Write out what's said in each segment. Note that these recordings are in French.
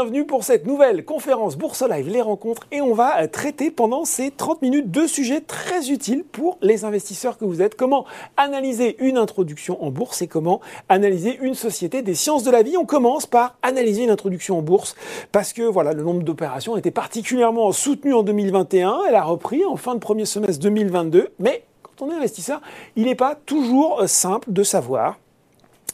Bienvenue pour cette nouvelle conférence Bourse Live, les rencontres. Et on va euh, traiter pendant ces 30 minutes deux sujets très utiles pour les investisseurs que vous êtes. Comment analyser une introduction en bourse et comment analyser une société des sciences de la vie. On commence par analyser une introduction en bourse parce que voilà, le nombre d'opérations était particulièrement soutenu en 2021. Elle a repris en fin de premier semestre 2022. Mais quand on est investisseur, il n'est pas toujours euh, simple de savoir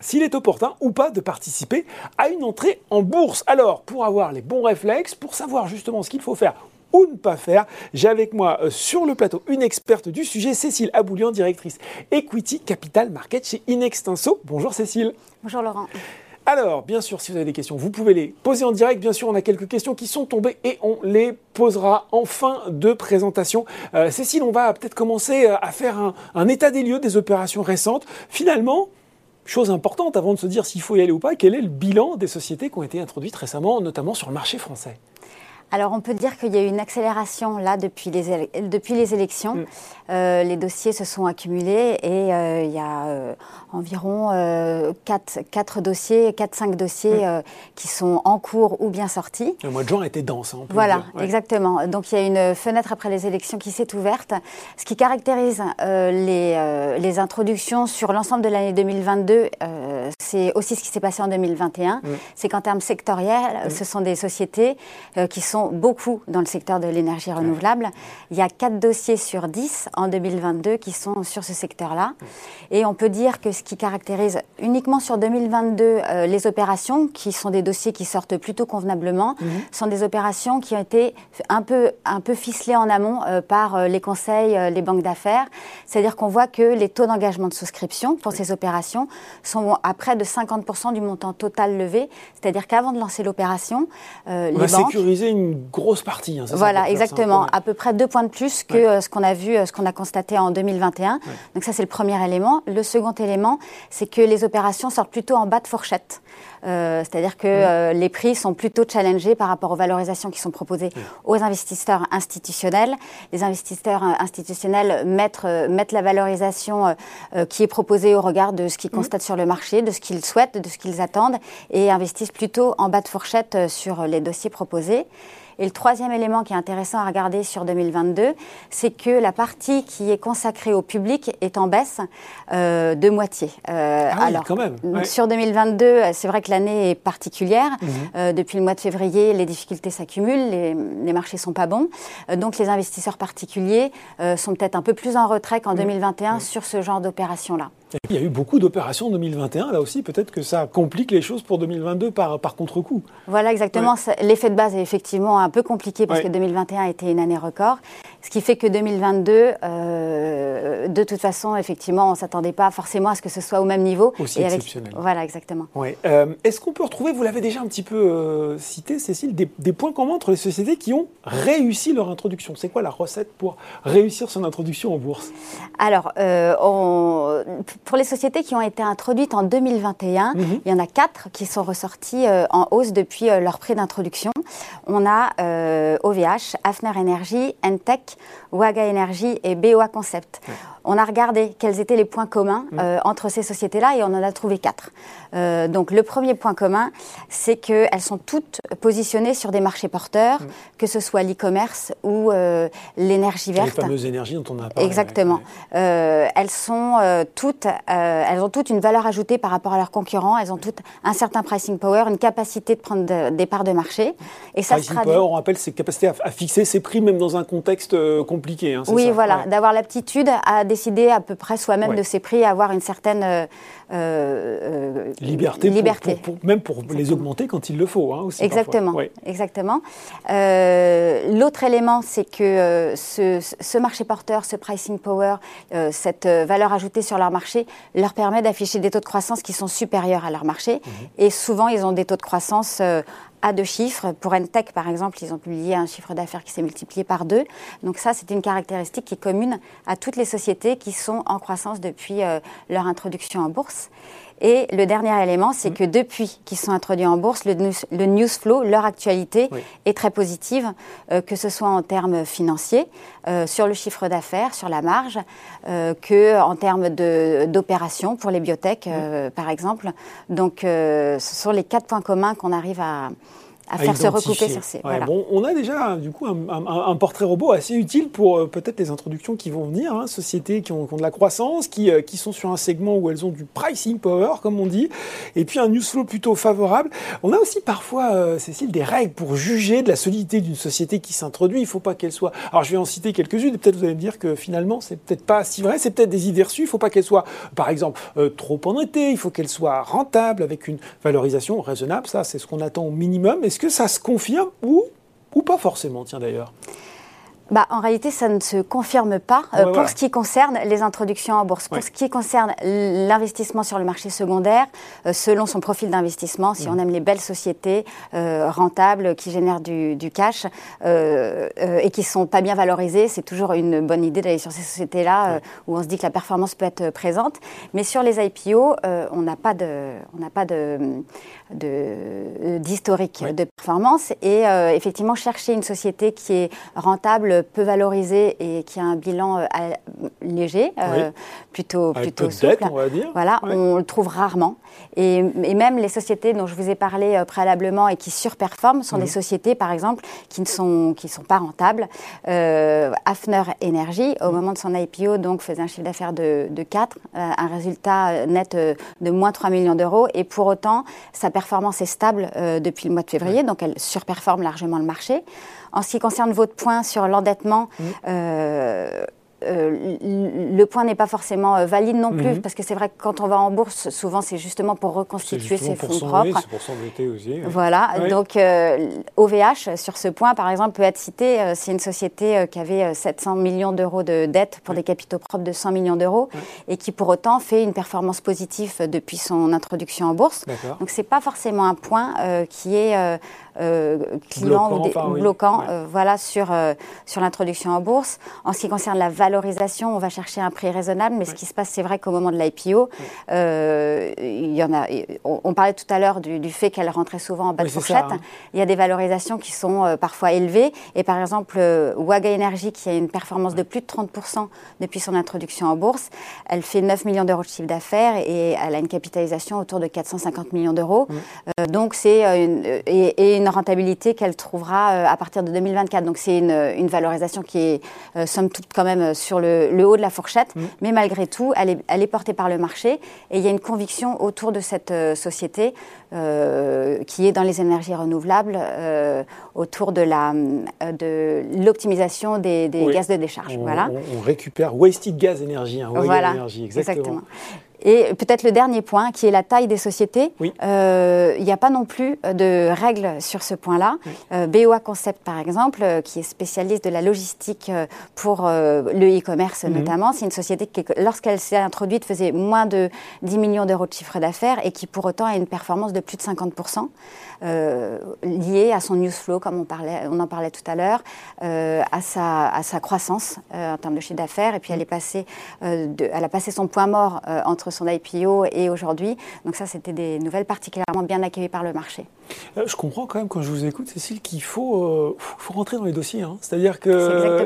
s'il est opportun ou pas de participer à une entrée en bourse. Alors, pour avoir les bons réflexes, pour savoir justement ce qu'il faut faire ou ne pas faire. J'ai avec moi euh, sur le plateau une experte du sujet, Cécile Aboulian, directrice Equity Capital Market chez Inextinso. Bonjour Cécile. Bonjour Laurent. Alors, bien sûr, si vous avez des questions, vous pouvez les poser en direct. Bien sûr, on a quelques questions qui sont tombées et on les posera en fin de présentation. Euh, Cécile, on va peut-être commencer euh, à faire un, un état des lieux des opérations récentes. Finalement, chose importante avant de se dire s'il faut y aller ou pas, quel est le bilan des sociétés qui ont été introduites récemment, notamment sur le marché français? Alors on peut dire qu'il y a eu une accélération là depuis les, depuis les élections. Mm. Euh, les dossiers se sont accumulés et euh, il y a euh, environ 4, dossiers, 4-5 dossiers mm. qui sont en cours ou bien sortis. Le mois de juin était dense. Hein, voilà, exactement. Donc il y a une fenêtre après les élections qui s'est ouverte. Ce qui caractérise les, les, introductions sur l'ensemble de l'année 2022, c'est aussi ce qui s'est passé en 2021. Mm. C'est qu'en termes sectoriels, ce sont des sociétés qui sont beaucoup dans le secteur de l'énergie renouvelable. Il y a 4 dossiers sur 10 en 2022 qui sont sur ce secteur-là. Et on peut dire que ce qui caractérise uniquement sur 2022 euh, les opérations, qui sont des dossiers qui sortent plutôt convenablement, mhm. sont des opérations qui ont été un peu, un peu ficelées en amont euh, par euh, les conseils, les banques d'affaires. C'est-à-dire qu'on voit que les taux d'engagement de souscription pour ces opérations sont à près de 50% du montant total levé. C'est-à-dire qu'avant de lancer l'opération, les banques... sécuriser une grosse partie. Hein, voilà, exactement. À peu près deux points de plus que euh, ce qu'on a vu, euh, ce qu'on a constaté en 2021. Donc ça, c'est le premier élément. Le second élément, c'est que les opérations sortent plutôt en bas de fourchette. Euh, c'est-à-dire que les prix sont plutôt challengés par rapport aux valorisations qui sont proposées aux investisseurs institutionnels. Les investisseurs institutionnels mettent, mettent la valorisation qui est proposée au regard de ce qu'ils constatent sur le marché, de ce qu'ils souhaitent, de ce qu'ils attendent, et investissent plutôt en bas de fourchette sur les dossiers proposés. Et le troisième élément qui est intéressant à regarder sur 2022, c'est que la partie qui est consacrée au public est en baisse euh, de moitié. Euh, ah alors, quand même. Sur 2022, c'est vrai que l'année est particulière. Mhm. Euh, depuis le mois de février, les difficultés s'accumulent, les, les, marchés sont pas bons. donc les investisseurs particuliers sont peut-être un peu plus en retrait qu'en 2021 mhm. sur ce genre d'opération-là. Il y a eu beaucoup d'opérations en 2021. Là aussi, peut-être que ça complique les choses pour 2022 par, par contre-coup. Voilà, exactement. L'effet de base est effectivement un peu compliqué parce que 2021 a été une année record. Ce qui fait que 2022, euh, de toute façon, effectivement, on ne s'attendait pas forcément à ce que ce soit au même niveau. Aussi exceptionnel. Voilà, exactement. Euh, est-ce qu'on peut retrouver, vous l'avez déjà un petit peu euh, cité, Cécile, des, points communs entre les sociétés qui ont réussi leur introduction? C'est quoi la recette pour réussir son introduction en bourse? Alors, pour les sociétés qui ont été introduites en 2021, mhm. il y en a quatre qui sont ressorties en hausse depuis leur prix d'introduction. On a OVH, Hafner Energy, Entech, Waga Energy et BOA Concept. On a regardé quels étaient les points communs mm. euh, entre ces sociétés-là et on en a trouvé quatre. Euh, donc le premier point commun, c'est qu'elles sont toutes positionnées sur des marchés porteurs, mm. que ce soit l'e-commerce ou euh, l'énergie verte. Les fameuses énergies dont on a parlé. Exactement. elles sont toutes, elles ont toutes une valeur ajoutée par rapport à leurs concurrents. Elles ont toutes un certain pricing power, une capacité de prendre des parts de marché. Et ça pricing power, on rappelle, c'est capacité à, fixer ses prix même dans un contexte compliqué. Hein, oui, voilà, d'avoir l'aptitude à décider à peu près soi-même de ses prix, avoir une certaine euh, euh, liberté, même pour les augmenter quand il le faut. Hein, aussi exactement. exactement. Euh, l'autre élément, c'est que ce, marché porteur, ce pricing power, cette valeur ajoutée sur leur marché, leur permet d'afficher des taux de croissance qui sont supérieurs à leur marché. Mhm. Et souvent, ils ont des taux de croissance à deux chiffres. Pour Entech, par exemple, ils ont publié un chiffre d'affaires qui s'est multiplié par deux. Donc ça, c'est une caractéristique qui est commune à toutes les sociétés qui sont en croissance depuis leur introduction en bourse. Et le dernier élément, c'est mm. que depuis qu'ils sont introduits en bourse, le, news, flow, leur actualité est très positive, euh, que ce soit en termes financiers, euh, sur le chiffre d'affaires, sur la marge, euh, que en termes d'opérations pour les biotech, mm. par exemple. Donc, ce sont les quatre points communs qu'on arrive à, à, faire se recouper sur ces. bon, on a déjà du coup un, portrait robot assez utile pour euh, peut-être les introductions qui vont venir, hein, sociétés qui ont, de la croissance, qui, euh, qui, sont sur un segment où elles ont du pricing power, comme on dit, et puis un news flow plutôt favorable. On a aussi parfois, euh, Cécile, des règles pour juger de la solidité d'une société qui s'introduit. Il ne faut pas qu'elle soit. Alors je vais en citer quelques-unes, et peut-être vous allez me dire que finalement c'est peut-être pas si vrai, c'est peut-être des idées reçues. Il ne faut pas qu'elle soit, par exemple, trop endettée. Il faut qu'elle soit rentable avec une valorisation raisonnable. Ça, c'est ce qu'on attend au minimum. Est-ce que ça se confirme ou, ou pas forcément, tiens d'ailleurs bah, en réalité, ça ne se confirme pas euh, pour ce qui concerne les introductions en bourse. Pour ce qui concerne l'investissement sur le marché secondaire, euh, selon son profil d'investissement, si on aime les belles sociétés euh, rentables qui génèrent du, du cash et qui sont pas bien valorisées, c'est toujours une bonne idée d'aller sur ces sociétés-là où on se dit que la performance peut être présente. Mais sur les IPO, on n'a pas de, on n'a pas de d'historique de, de, performance. Et effectivement chercher une société qui est rentable peu valorisé et qui a un bilan euh, léger, euh, plutôt, plutôt souple. on va dire. Voilà, on le trouve rarement. Et, même les sociétés dont je vous ai parlé euh, préalablement et qui surperforment sont des sociétés, par exemple, qui ne sont, qui sont pas rentables. Hafner Energy, au moment de son IPO, donc, faisait un chiffre d'affaires de, de 4, un résultat net de moins 3 millions d'euros. Et pour autant, sa performance est stable depuis le mois de février, donc elle surperforme largement le marché. En ce qui concerne votre point sur l'endettement, mmh. euh, euh, le point n'est pas forcement euh, valide non plus, mhm. parce que c'est vrai que quand on va en bourse, souvent c'est justement pour reconstituer ses fonds propres. pour s'endetter aussi. Voilà, donc OVH sur ce point, par exemple, peut être cité. c'est une société qui avait 700 millions d'euros de dettes pour des capitaux propres de 100 millions d'euros et qui pour autant fait une performance positive depuis son introduction en bourse. Donc c'est pas forcément un point qui est client ou bloquant, voilà sur sur l'introduction en bourse. En ce qui concerne la valorisation, on va chercher un prix raisonnable, mais ce qui se passe, c'est vrai qu'au moment de l'IPO, euh, il y en a. On, parlait tout à l'heure du, fait qu'elle rentrait souvent en bas de fourchette. Hein. Il y a des valorisations qui sont euh, parfois élevées. Et par exemple, euh, Waga Energy, qui a une performance de plus de 30% depuis son introduction en bourse, elle fait 9 millions d'euros de chiffre d'affaires et elle a une capitalisation autour de 450 millions d'euros. donc c'est une, et, une rentabilité qu'elle trouvera à partir de 2024. Donc c'est une, une, valorisation qui est somme toute quand même sur le, haut de la fourchette, mm. mais malgré tout, elle est, elle est, portée par le marché et il y a une conviction autour de cette euh, société euh, qui est dans les énergies renouvelables, euh, autour de l'optimisation de des, des gaz de décharge. On, voilà. on, récupère wasted gas énergie, hein, voilà, exactement. Et peut-être le dernier point, qui est la taille des sociétés. Euh, il n'y a pas non plus de règles sur ce point-là. Euh, BOA Concept, par exemple, euh, qui est spécialiste de la logistique pour le e-commerce mhm. notamment, c'est une société qui, lorsqu'elle s'est introduite, faisait moins de 10 millions d'euros de chiffre d'affaires et qui pour autant a une performance de plus de 50%. Euh, lié à son news flow, comme on, parlait, on en parlait tout à l'heure, euh, à, sa, à sa croissance euh, en termes de chiffre d'affaires. Et puis elle, est passée, de, elle a passé son point mort entre son IPO et aujourd'hui. Donc ça, c'était des nouvelles particulièrement bien accueillies par le marché. je comprends quand même, quand je vous écoute, Cécile, qu'il faut, faut rentrer dans les dossiers. Hein. C'est-à-dire qu'il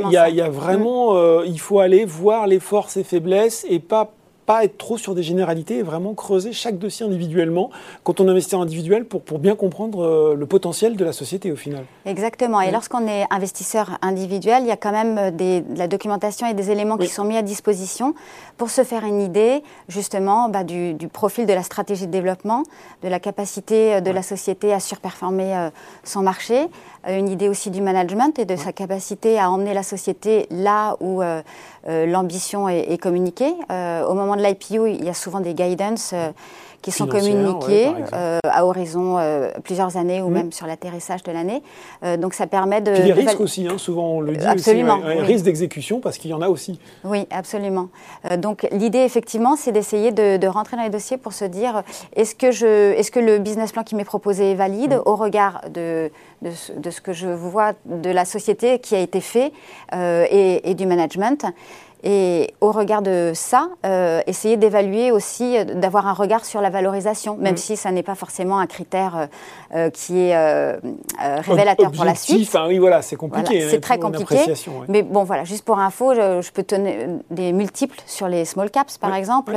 y, y a vraiment, mm. il faut aller voir les forces et faiblesses et pas pas être trop sur des généralités et vraiment creuser chaque dossier individuellement quand on investit en individuel pour, pour bien comprendre euh, le potentiel de la société au final. Exactement. Et lorsqu'on est investisseur individuel, il y a quand même euh, des, de la documentation et des éléments qui sont mis à disposition pour se faire une idée justement bah, du, du, profil de la stratégie de développement, de la capacité euh, de la société à surperformer son marché, une idée aussi du management et de sa capacité à emmener la société là où l'ambition est, est, communiquée. au moment de l'IPO, il y a souvent des guidance euh, qui sont communiqués euh, à horizon euh, plusieurs années ou mmh. même sur l'atterrissage de l'année. donc ça permet de... Puis les risques aussi, hein, souvent on le dit absolument, aussi, risques d'exécution parce qu'il y en a aussi. Oui, absolument. donc l'idée effectivement c'est d'essayer de, rentrer dans les dossiers pour se dire est-ce que, je, est -ce que le business plan qui m'est proposé est valide mmh. au regard de, de, ce, que je vois de la société qui a été fait et, et du management Et au regard de ça, euh, essayer d'évaluer aussi, euh, d'avoir un regard sur la valorisation, même mm. si ça n'est pas forcément un critère euh, qui est révélateur pour la suite. Hein, oui, voilà, c'est compliqué. Hein, c'est très compliqué. Mais bon, voilà, juste pour info, je, peux donner des multiples sur les small caps, par exemple.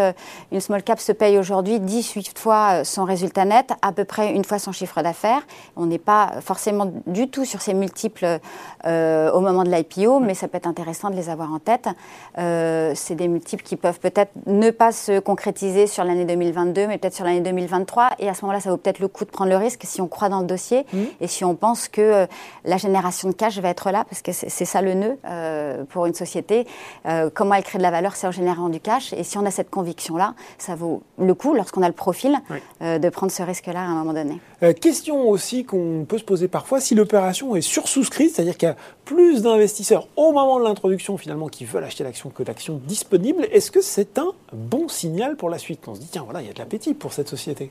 Une small cap se paye aujourd'hui 18 fois son résultat net, à peu près une fois son chiffre d'affaires. On n'est pas forcément du tout sur ces multiples au moment de l'IPO, mais ça peut être intéressant de les avoir en tête. Euh, c'est des multiples qui peuvent peut-être ne pas se concrétiser sur l'année 2022, mais peut-être sur l'année 2023. Et à ce moment-là, ça vaut peut-être le coup de prendre le risque si on croit dans le dossier mmh. et si on pense que euh, la génération de cash va être là, parce que c'est ça le nœud euh, pour une société. comment elle crée de la valeur, c'est en générant du cash. Et si on a cette conviction-là, ça vaut le coup, lorsqu'on a le profil, de prendre ce risque-là à un moment donné. question aussi qu'on peut se poser parfois, si l'opération est sursouscrite, c'est-à-dire qu'il y a plus d'investisseurs au moment de l'introduction finalement qui veulent acheter l'action que d'actions disponibles, est-ce que c'est un bon signal pour la suite? On se dit, tiens, voilà, il y a de l'appétit pour cette société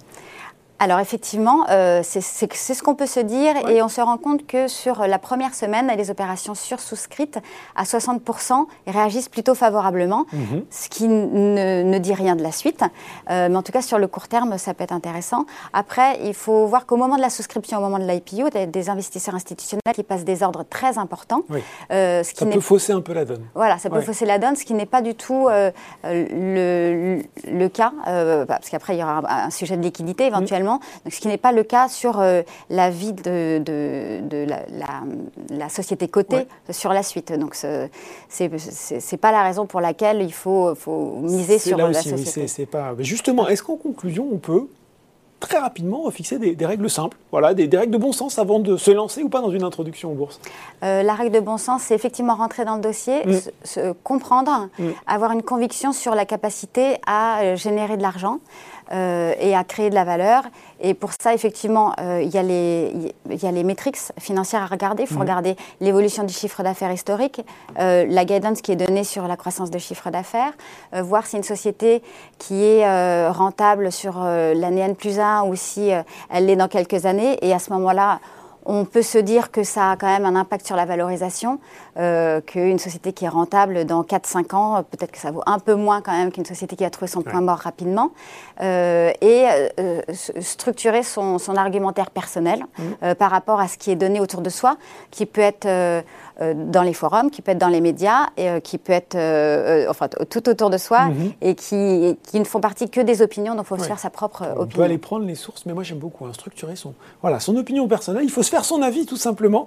alors effectivement, euh, c'est ce qu'on peut se dire et on se rend compte que sur la première semaine, les opérations sursouscrites à 60% réagissent plutôt favorablement, mhm. ce qui ne, dit rien de la suite. Euh, mais en tout cas, sur le court terme, ça peut être intéressant. Après, il faut voir qu'au moment de la souscription, au moment de l'IPO, il y a des investisseurs institutionnels qui passent des ordres très importants. Euh, ce qui ça peut fausser un peu la donne. Voilà, ça peut fausser la donne, ce qui n'est pas du tout le, le, cas, parce qu'après, il y aura un sujet de liquidité éventuellement ce qui n'est pas le cas sur euh, la vie de, la, société cotée sur la suite. Donc ce n'est pas la raison pour laquelle il faut, miser sur la société. pas... Justement, est-ce qu'en conclusion, on peut très rapidement fixer des, règles simples, voilà, des, règles de bon sens avant de se lancer ou pas dans une introduction en bourse euh, La règle de bon sens, c'est effectivement rentrer dans le dossier, mm. se, comprendre, mm. avoir une conviction sur la capacité à euh, générer de l'argent. Euh, et à créer de la valeur. Et pour ça, effectivement, euh, il y, a les, y a les métriques financières à regarder. Il faut mhm. regarder l'évolution du chiffre d'affaires historique, euh, la guidance qui est donnée sur la croissance de chiffre d'affaires, voir si une société qui est rentable sur l'année N plus 1 ou si elle l'est dans quelques années. Et à ce moment-là, on peut se dire que ça a quand même un impact sur la valorisation, euh, qu'une société qui est rentable dans 4-5 ans, peut-être que ça vaut un peu moins quand même qu'une société qui a trouvé son point mort rapidement, euh, et euh, structurer son, argumentaire personnel mmh. par rapport à ce qui est donné autour de soi, qui peut être dans les forums, qui peut être dans les médias, et qui peut être enfin, tout autour de soi, mhm. et qui, qui, ne font partie que des opinions, donc il faut se faire sa propre opinion. On peut aller prendre les sources, mais moi j'aime beaucoup hein, structurer son, voilà, son opinion personnelle. Il faut se faire son avis tout simplement.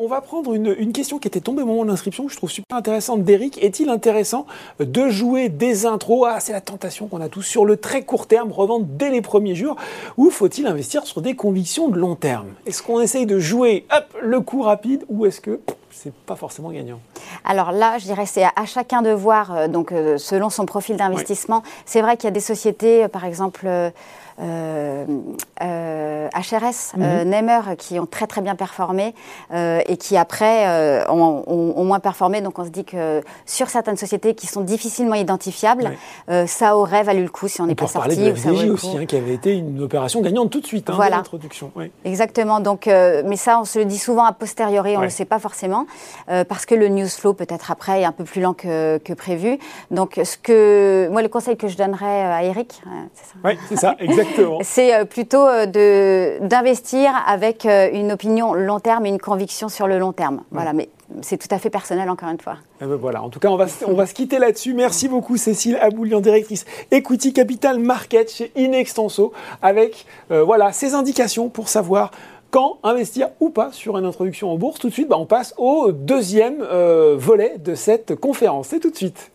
on va prendre une, une, question qui était tombée au moment de l'inscription, que je trouve super intéressante d'Eric. Est-il intéressant de jouer des intros? Ah, c'est la tentation qu'on a tous sur le très court terme, revendre dès les premiers jours, ou faut-il investir sur des convictions de long terme? Est-ce qu'on essaye de jouer hop, le coup rapide, ou est-ce que c'est pas forcément gagnant? Alors là, je dirais c'est à, chacun de voir, euh, donc euh, selon son profil d'investissement. C'est vrai qu'il y a des sociétés, euh, par exemple HRS, euh, mhm. Nemer, qui ont très très bien performé et qui après ont, moins performé. Donc on se dit que sur certaines sociétés qui sont difficilement identifiables, ça aurait valu le coup si on n'est pas sorti. De la aussi, hein, qui avait été une opération gagnante tout de suite hein, voilà. l'introduction. Exactement. Donc, mais ça, on se le dit souvent a posteriori, on ne le sait pas forcément, parce que le news flow peut-être après est un peu plus lent que, que, prévu. Donc, ce que moi, le conseil que je donnerais à Eric, c'est ça? Oui, c'est ça, exactement. C'est euh, plutôt euh, d'investir avec euh, une opinion long terme et une conviction sur le long terme. Voilà, mais c'est tout à fait personnel encore une fois. Eh ben voilà, en tout cas, on va, on va se quitter là-dessus. Merci beaucoup Cécile Aboulian, directrice Equity Capital Market chez Inextenso, avec voilà, ces indications pour savoir quand investir ou pas sur une introduction en bourse. Tout de suite, bah, on passe au deuxième volet de cette conférence. C'est tout de suite.